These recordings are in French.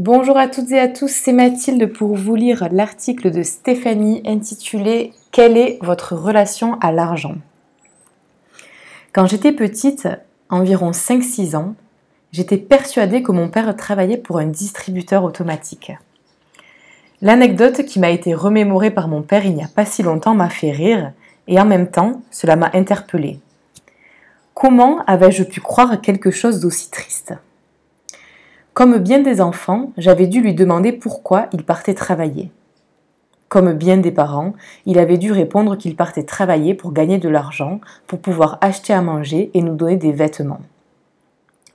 Bonjour à toutes et à tous, c'est Mathilde pour vous lire l'article de Stéphanie intitulé Quelle est votre relation à l'argent? Quand j'étais petite, environ 5-6 ans, j'étais persuadée que mon père travaillait pour un distributeur automatique. L'anecdote qui m'a été remémorée par mon père il n'y a pas si longtemps m'a fait rire et en même temps cela m'a interpellée. Comment avais-je pu croire quelque chose d'aussi triste? Comme bien des enfants, j'avais dû lui demander pourquoi il partait travailler. Comme bien des parents, il avait dû répondre qu'il partait travailler pour gagner de l'argent, pour pouvoir acheter à manger et nous donner des vêtements.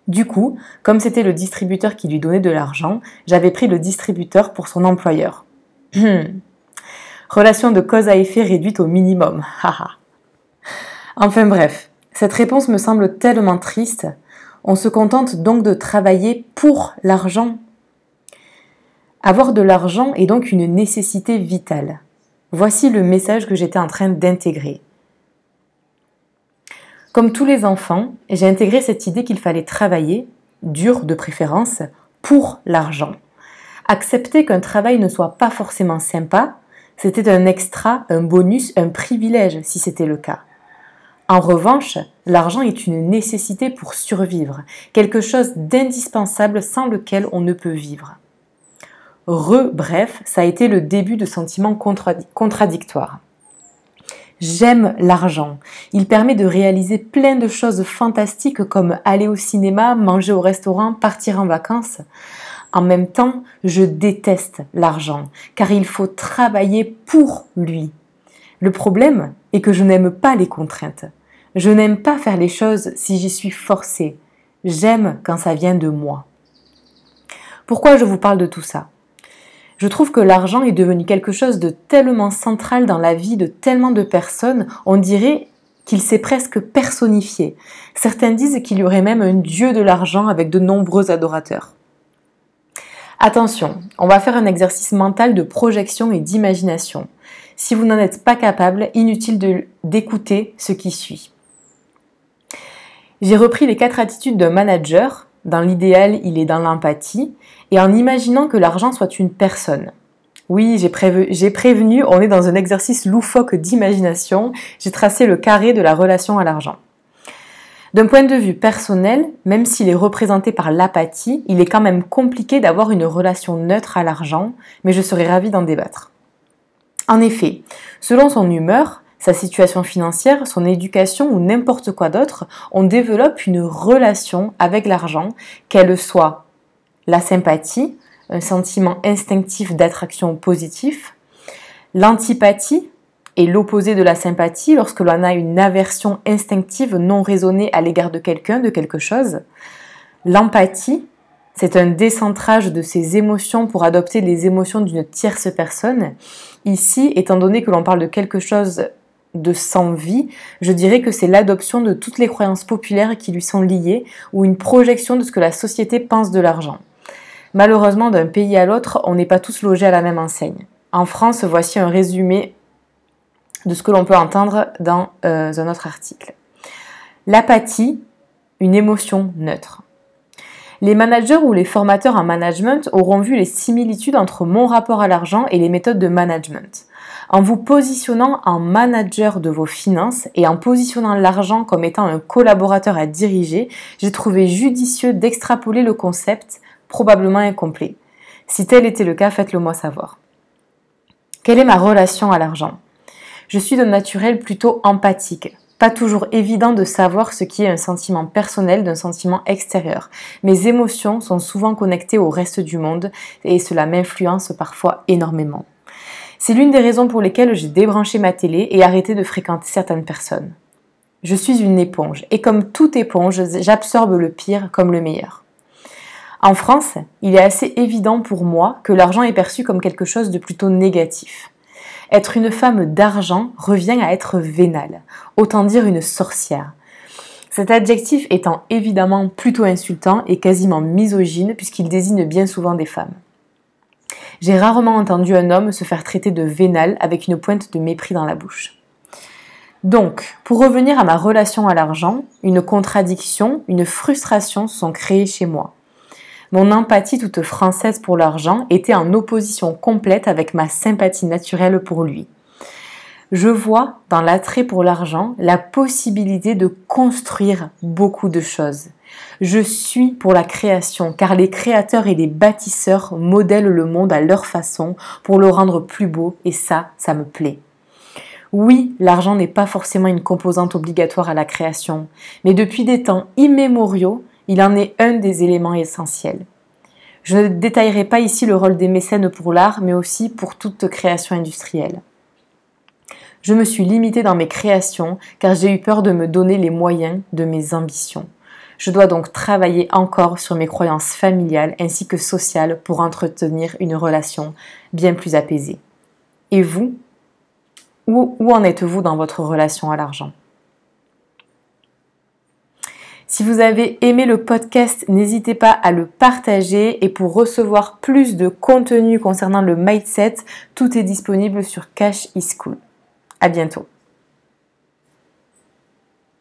Du coup, comme c'était le distributeur qui lui donnait de l'argent, j'avais pris le distributeur pour son employeur. Relation de cause à effet réduite au minimum. enfin bref, cette réponse me semble tellement triste on se contente donc de travailler pour l'argent. Avoir de l'argent est donc une nécessité vitale. Voici le message que j'étais en train d'intégrer. Comme tous les enfants, j'ai intégré cette idée qu'il fallait travailler, dur de préférence, pour l'argent. Accepter qu'un travail ne soit pas forcément sympa, c'était un extra, un bonus, un privilège si c'était le cas. En revanche, l'argent est une nécessité pour survivre, quelque chose d'indispensable sans lequel on ne peut vivre. Re, bref, ça a été le début de sentiments contradictoires. J'aime l'argent. Il permet de réaliser plein de choses fantastiques comme aller au cinéma, manger au restaurant, partir en vacances. En même temps, je déteste l'argent, car il faut travailler pour lui. Le problème est que je n'aime pas les contraintes. Je n'aime pas faire les choses si j'y suis forcée. J'aime quand ça vient de moi. Pourquoi je vous parle de tout ça? Je trouve que l'argent est devenu quelque chose de tellement central dans la vie de tellement de personnes, on dirait qu'il s'est presque personnifié. Certains disent qu'il y aurait même un dieu de l'argent avec de nombreux adorateurs. Attention, on va faire un exercice mental de projection et d'imagination. Si vous n'en êtes pas capable, inutile d'écouter ce qui suit. J'ai repris les quatre attitudes d'un manager. Dans l'idéal, il est dans l'empathie. Et en imaginant que l'argent soit une personne. Oui, j'ai prévenu, on est dans un exercice loufoque d'imagination. J'ai tracé le carré de la relation à l'argent. D'un point de vue personnel, même s'il est représenté par l'apathie, il est quand même compliqué d'avoir une relation neutre à l'argent, mais je serais ravie d'en débattre. En effet, selon son humeur, sa situation financière, son éducation ou n'importe quoi d'autre, on développe une relation avec l'argent, qu'elle soit la sympathie, un sentiment instinctif d'attraction positif, l'antipathie est l'opposé de la sympathie lorsque l'on a une aversion instinctive non raisonnée à l'égard de quelqu'un, de quelque chose. L'empathie, c'est un décentrage de ses émotions pour adopter les émotions d'une tierce personne. Ici, étant donné que l'on parle de quelque chose de sans vie, je dirais que c'est l'adoption de toutes les croyances populaires qui lui sont liées ou une projection de ce que la société pense de l'argent. Malheureusement, d'un pays à l'autre, on n'est pas tous logés à la même enseigne. En France, voici un résumé de ce que l'on peut entendre dans euh, un autre article. L'apathie, une émotion neutre. Les managers ou les formateurs en management auront vu les similitudes entre mon rapport à l'argent et les méthodes de management. En vous positionnant en manager de vos finances et en positionnant l'argent comme étant un collaborateur à diriger, j'ai trouvé judicieux d'extrapoler le concept, probablement incomplet. Si tel était le cas, faites-le moi savoir. Quelle est ma relation à l'argent? Je suis d'un naturel plutôt empathique. Pas toujours évident de savoir ce qui est un sentiment personnel d'un sentiment extérieur. Mes émotions sont souvent connectées au reste du monde et cela m'influence parfois énormément. C'est l'une des raisons pour lesquelles j'ai débranché ma télé et arrêté de fréquenter certaines personnes. Je suis une éponge et comme toute éponge, j'absorbe le pire comme le meilleur. En France, il est assez évident pour moi que l'argent est perçu comme quelque chose de plutôt négatif. Être une femme d'argent revient à être vénale, autant dire une sorcière. Cet adjectif étant évidemment plutôt insultant et quasiment misogyne puisqu'il désigne bien souvent des femmes. J'ai rarement entendu un homme se faire traiter de vénal avec une pointe de mépris dans la bouche. Donc, pour revenir à ma relation à l'argent, une contradiction, une frustration sont créées chez moi. Mon empathie toute française pour l'argent était en opposition complète avec ma sympathie naturelle pour lui. Je vois dans l'attrait pour l'argent la possibilité de construire beaucoup de choses. Je suis pour la création car les créateurs et les bâtisseurs modèlent le monde à leur façon pour le rendre plus beau et ça, ça me plaît. Oui, l'argent n'est pas forcément une composante obligatoire à la création, mais depuis des temps immémoriaux, il en est un des éléments essentiels. Je ne détaillerai pas ici le rôle des mécènes pour l'art, mais aussi pour toute création industrielle. Je me suis limitée dans mes créations car j'ai eu peur de me donner les moyens de mes ambitions. Je dois donc travailler encore sur mes croyances familiales ainsi que sociales pour entretenir une relation bien plus apaisée. Et vous? Où, en êtes-vous dans votre relation à l'argent? Si vous avez aimé le podcast, n'hésitez pas à le partager et pour recevoir plus de contenu concernant le mindset, tout est disponible sur Cash is Cool. À bientôt.